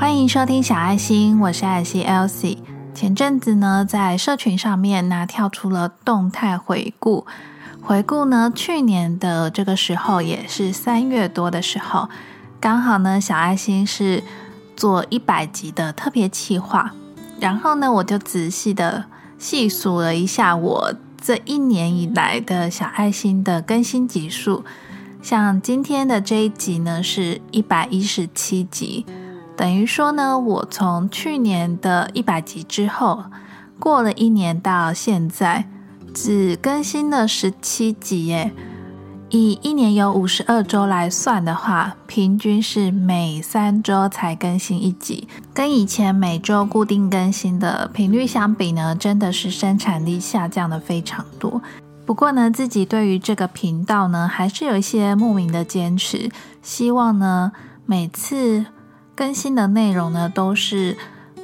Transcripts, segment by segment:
欢迎收听小爱心，我是爱心 Elsie。前阵子呢，在社群上面呢跳出了动态回顾，回顾呢去年的这个时候，也是三月多的时候，刚好呢小爱心是做一百集的特别企划，然后呢我就仔细的细数了一下我这一年以来的小爱心的更新集数，像今天的这一集呢是一百一十七集。等于说呢，我从去年的一百集之后，过了一年到现在，只更新了十七集耶。以一年有五十二周来算的话，平均是每三周才更新一集，跟以前每周固定更新的频率相比呢，真的是生产力下降的非常多。不过呢，自己对于这个频道呢，还是有一些莫名的坚持，希望呢每次。更新的内容呢，都是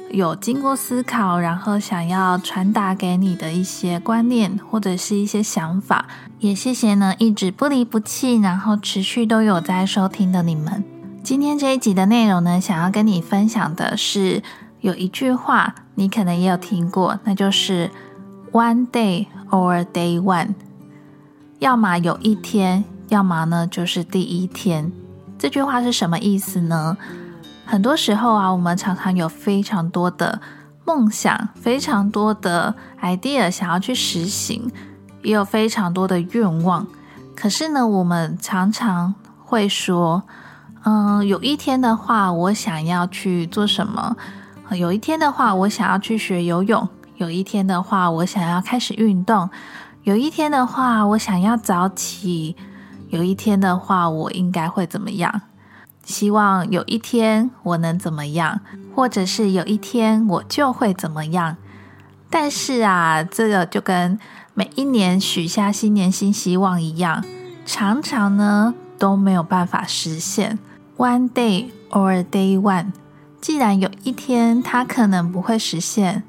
有经过思考，然后想要传达给你的一些观念或者是一些想法。也谢谢呢，一直不离不弃，然后持续都有在收听的你们。今天这一集的内容呢，想要跟你分享的是有一句话，你可能也有听过，那就是 “one day or day one”，要么有一天，要么呢就是第一天。这句话是什么意思呢？很多时候啊，我们常常有非常多的梦想，非常多的 idea 想要去实行，也有非常多的愿望。可是呢，我们常常会说，嗯，有一天的话，我想要去做什么？有一天的话，我想要去学游泳；有一天的话，我想要开始运动；有一天的话，我想要早起；有一天的话，我应该会怎么样？希望有一天我能怎么样，或者是有一天我就会怎么样。但是啊，这个就跟每一年许下新年新希望一样，常常呢都没有办法实现。One day or day one，既然有一天它可能不会实现，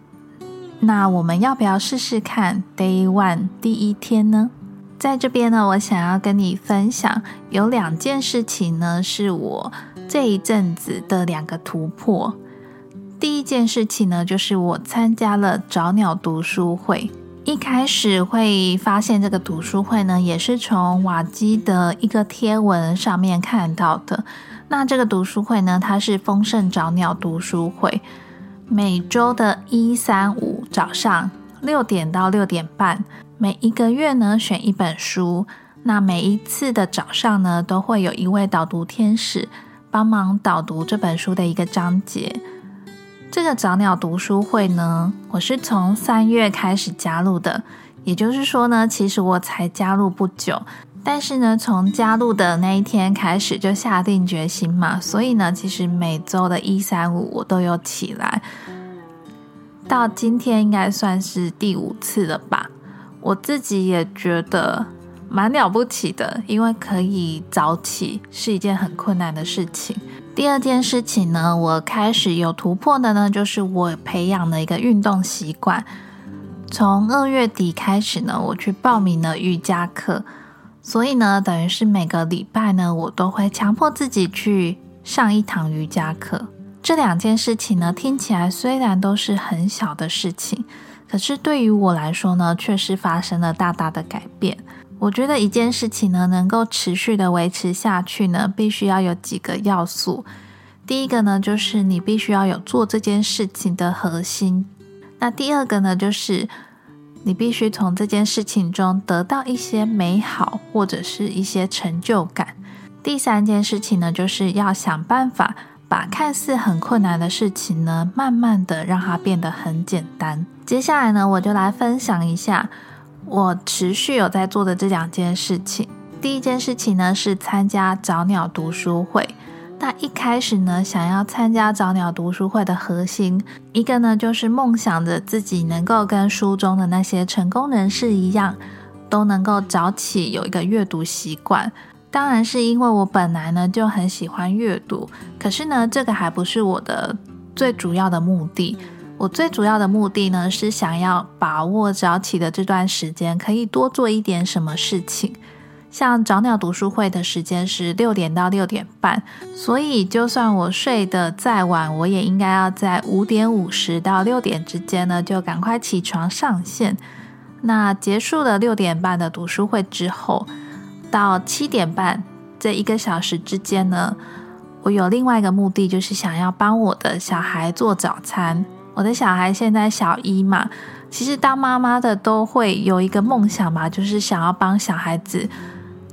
那我们要不要试试看 day one 第一天呢？在这边呢，我想要跟你分享有两件事情呢，是我这一阵子的两个突破。第一件事情呢，就是我参加了找鸟读书会。一开始会发现这个读书会呢，也是从瓦基的一个贴文上面看到的。那这个读书会呢，它是丰盛找鸟读书会，每周的一三五早上六点到六点半。每一个月呢，选一本书。那每一次的早上呢，都会有一位导读天使帮忙导读这本书的一个章节。这个早鸟读书会呢，我是从三月开始加入的，也就是说呢，其实我才加入不久。但是呢，从加入的那一天开始就下定决心嘛，所以呢，其实每周的一三五我都有起来。到今天应该算是第五次了吧。我自己也觉得蛮了不起的，因为可以早起是一件很困难的事情。第二件事情呢，我开始有突破的呢，就是我培养了一个运动习惯。从二月底开始呢，我去报名了瑜伽课，所以呢，等于是每个礼拜呢，我都会强迫自己去上一堂瑜伽课。这两件事情呢，听起来虽然都是很小的事情。可是对于我来说呢，确实发生了大大的改变。我觉得一件事情呢，能够持续的维持下去呢，必须要有几个要素。第一个呢，就是你必须要有做这件事情的核心。那第二个呢，就是你必须从这件事情中得到一些美好或者是一些成就感。第三件事情呢，就是要想办法。把看似很困难的事情呢，慢慢的让它变得很简单。接下来呢，我就来分享一下我持续有在做的这两件事情。第一件事情呢，是参加早鸟读书会。那一开始呢，想要参加早鸟读书会的核心，一个呢，就是梦想着自己能够跟书中的那些成功人士一样，都能够早起有一个阅读习惯。当然是因为我本来呢就很喜欢阅读，可是呢，这个还不是我的最主要的目的。我最主要的目的呢，是想要把握早起的这段时间，可以多做一点什么事情。像早鸟读书会的时间是六点到六点半，所以就算我睡得再晚，我也应该要在五点五十到六点之间呢，就赶快起床上线。那结束了六点半的读书会之后，到七点半这一个小时之间呢，我有另外一个目的，就是想要帮我的小孩做早餐。我的小孩现在小一嘛。其实当妈妈的都会有一个梦想嘛，就是想要帮小孩子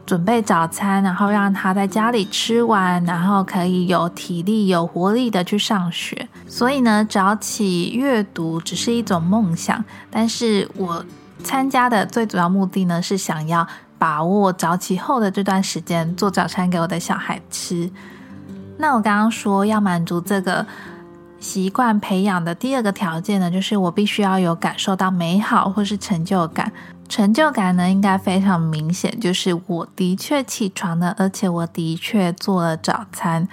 准备早餐，然后让他在家里吃完，然后可以有体力、有活力的去上学。所以呢，早起阅读只是一种梦想，但是我参加的最主要目的呢，是想要把握早起后的这段时间做早餐给我的小孩吃。那我刚刚说要满足这个。习惯培养的第二个条件呢，就是我必须要有感受到美好或是成就感。成就感呢，应该非常明显，就是我的确起床了，而且我的确做了早餐，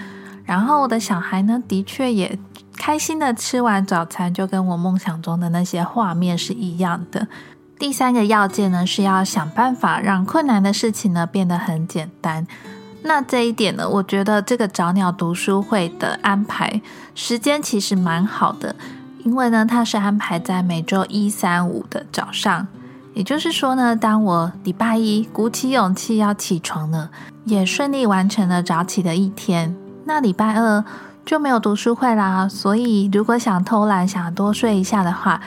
然后我的小孩呢，的确也开心的吃完早餐，就跟我梦想中的那些画面是一样的。第三个要件呢，是要想办法让困难的事情呢变得很简单。那这一点呢，我觉得这个早鸟读书会的安排时间其实蛮好的，因为呢，它是安排在每周一、三、五的早上。也就是说呢，当我礼拜一鼓起勇气要起床了，也顺利完成了早起的一天，那礼拜二就没有读书会啦。所以，如果想偷懒、想多睡一下的话，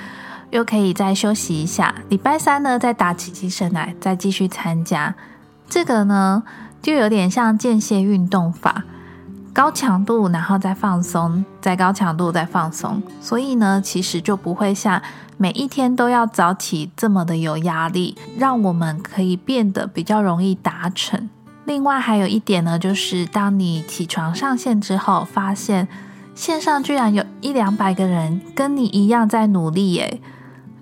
又可以再休息一下。礼拜三呢，再打起精神来，再继续参加。这个呢。就有点像间歇运动法，高强度，然后再放松，再高强度，再放松。所以呢，其实就不会像每一天都要早起这么的有压力，让我们可以变得比较容易达成。另外还有一点呢，就是当你起床上线之后，发现线上居然有一两百个人跟你一样在努力，耶，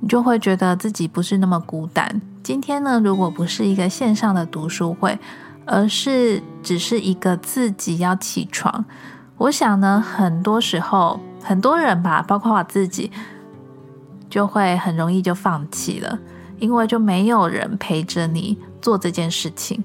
你就会觉得自己不是那么孤单。今天呢，如果不是一个线上的读书会，而是只是一个自己要起床，我想呢，很多时候很多人吧，包括我自己，就会很容易就放弃了，因为就没有人陪着你做这件事情。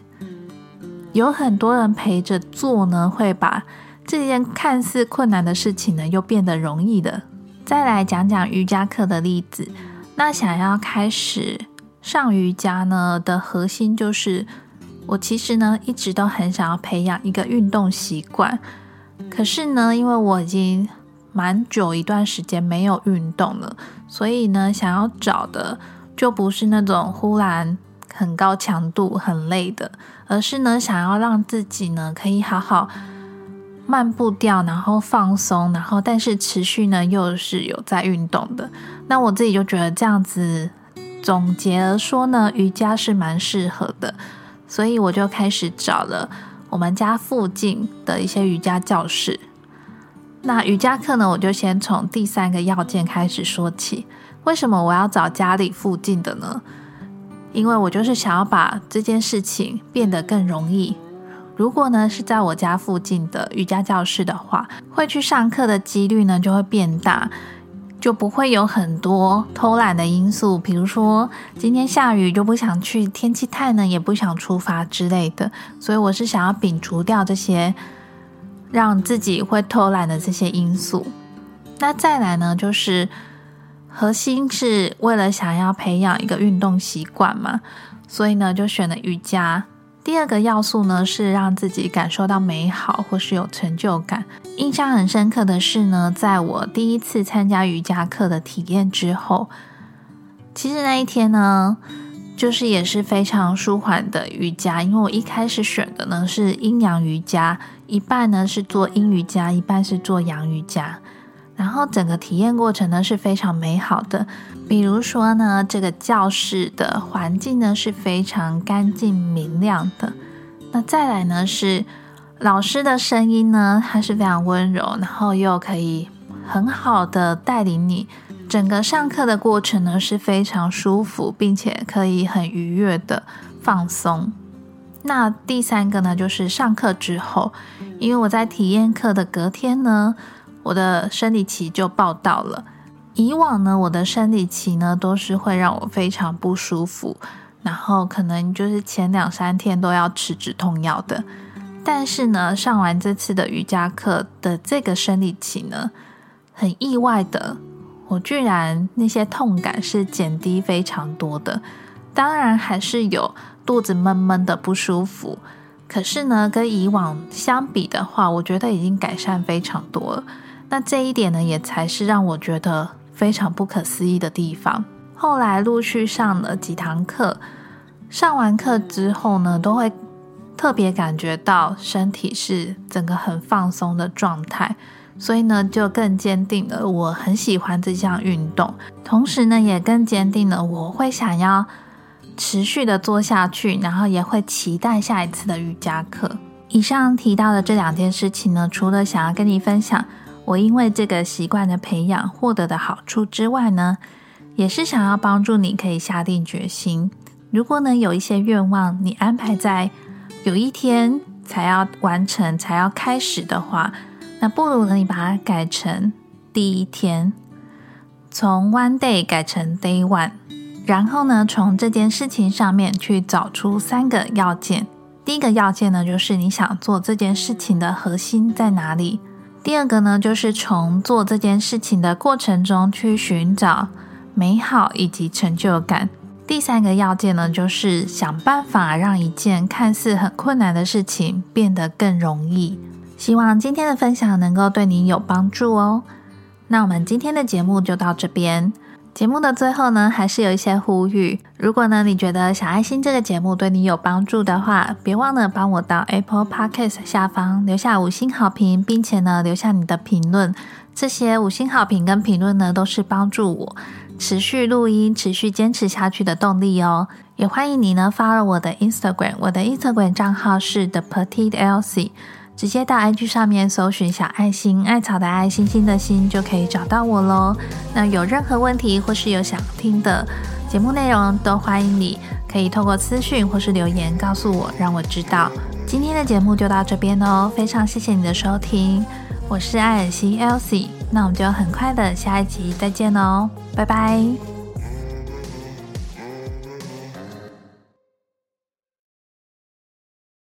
有很多人陪着做呢，会把这件看似困难的事情呢，又变得容易的。再来讲讲瑜伽课的例子，那想要开始上瑜伽呢的核心就是。我其实呢，一直都很想要培养一个运动习惯，可是呢，因为我已经蛮久一段时间没有运动了，所以呢，想要找的就不是那种忽然很高强度、很累的，而是呢，想要让自己呢可以好好慢步调，然后放松，然后但是持续呢又是有在运动的。那我自己就觉得这样子总结而说呢，瑜伽是蛮适合的。所以我就开始找了我们家附近的一些瑜伽教室。那瑜伽课呢，我就先从第三个要件开始说起。为什么我要找家里附近的呢？因为我就是想要把这件事情变得更容易。如果呢是在我家附近的瑜伽教室的话，会去上课的几率呢就会变大。就不会有很多偷懒的因素，比如说今天下雨就不想去，天气太冷也不想出发之类的。所以我是想要摒除掉这些让自己会偷懒的这些因素。那再来呢，就是核心是为了想要培养一个运动习惯嘛，所以呢就选了瑜伽。第二个要素呢，是让自己感受到美好或是有成就感。印象很深刻的是呢，在我第一次参加瑜伽课的体验之后，其实那一天呢，就是也是非常舒缓的瑜伽。因为我一开始选的呢是阴阳瑜伽，一半呢是做阴瑜伽，一半是做阳瑜伽。然后整个体验过程呢是非常美好的，比如说呢，这个教室的环境呢是非常干净明亮的。那再来呢是老师的声音呢，它是非常温柔，然后又可以很好的带领你。整个上课的过程呢是非常舒服，并且可以很愉悦的放松。那第三个呢就是上课之后，因为我在体验课的隔天呢。我的生理期就报到了。以往呢，我的生理期呢都是会让我非常不舒服，然后可能就是前两三天都要吃止痛药的。但是呢，上完这次的瑜伽课的这个生理期呢，很意外的，我居然那些痛感是减低非常多的。当然还是有肚子闷闷的不舒服，可是呢，跟以往相比的话，我觉得已经改善非常多了。那这一点呢，也才是让我觉得非常不可思议的地方。后来陆续上了几堂课，上完课之后呢，都会特别感觉到身体是整个很放松的状态，所以呢，就更坚定了我很喜欢这项运动，同时呢，也更坚定了我会想要持续的做下去，然后也会期待下一次的瑜伽课。以上提到的这两件事情呢，除了想要跟你分享。我因为这个习惯的培养获得的好处之外呢，也是想要帮助你可以下定决心。如果呢有一些愿望你安排在有一天才要完成、才要开始的话，那不如呢你把它改成第一天，从 one day 改成 day one，然后呢从这件事情上面去找出三个要件。第一个要件呢就是你想做这件事情的核心在哪里。第二个呢，就是从做这件事情的过程中去寻找美好以及成就感。第三个要件呢，就是想办法让一件看似很困难的事情变得更容易。希望今天的分享能够对你有帮助哦。那我们今天的节目就到这边。节目的最后呢，还是有一些呼吁。如果呢，你觉得小爱心这个节目对你有帮助的话，别忘了帮我到 Apple Podcast 下方留下五星好评，并且呢，留下你的评论。这些五星好评跟评论呢，都是帮助我持续录音、持续坚持下去的动力哦。也欢迎你呢发了我的 Instagram，我的 Instagram 账号是 The Petite Elsie。直接到 IG 上面搜寻小爱心艾草的爱心心的心，就可以找到我喽。那有任何问题或是有想听的节目内容，都欢迎你可以透过私讯或是留言告诉我，让我知道。今天的节目就到这边哦，非常谢谢你的收听，我是艾尔西 Elsie，那我们就很快的下一集再见喽，拜拜。